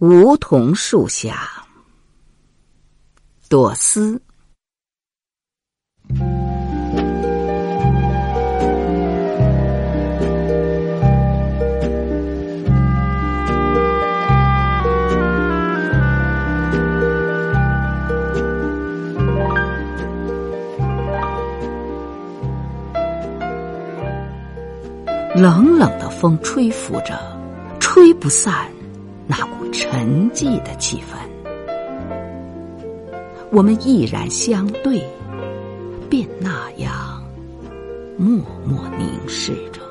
梧桐树下，朵思。冷冷的风吹拂着，吹不散。那股沉寂的气氛，我们毅然相对，便那样默默凝视着。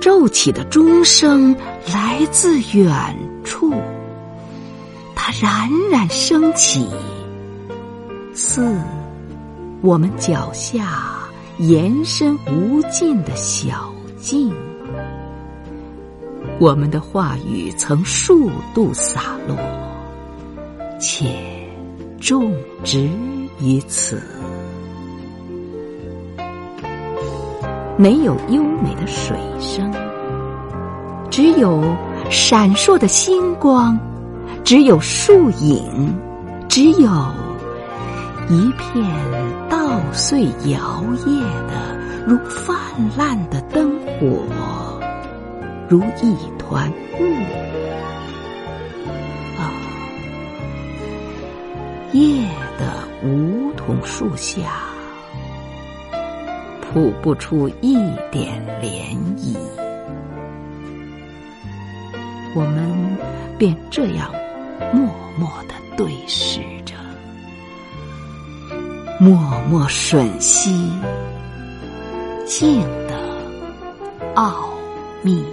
骤起的钟声来自远处，它冉冉升起，似我们脚下延伸无尽的小径。我们的话语曾数度洒落，且种植于此。没有优美的水声，只有闪烁的星光，只有树影，只有一片稻穗摇曳的如泛滥的灯火。如一团雾啊，夜的梧桐树下，吐不出一点涟漪。我们便这样默默的对视着，默默吮吸静的奥秘。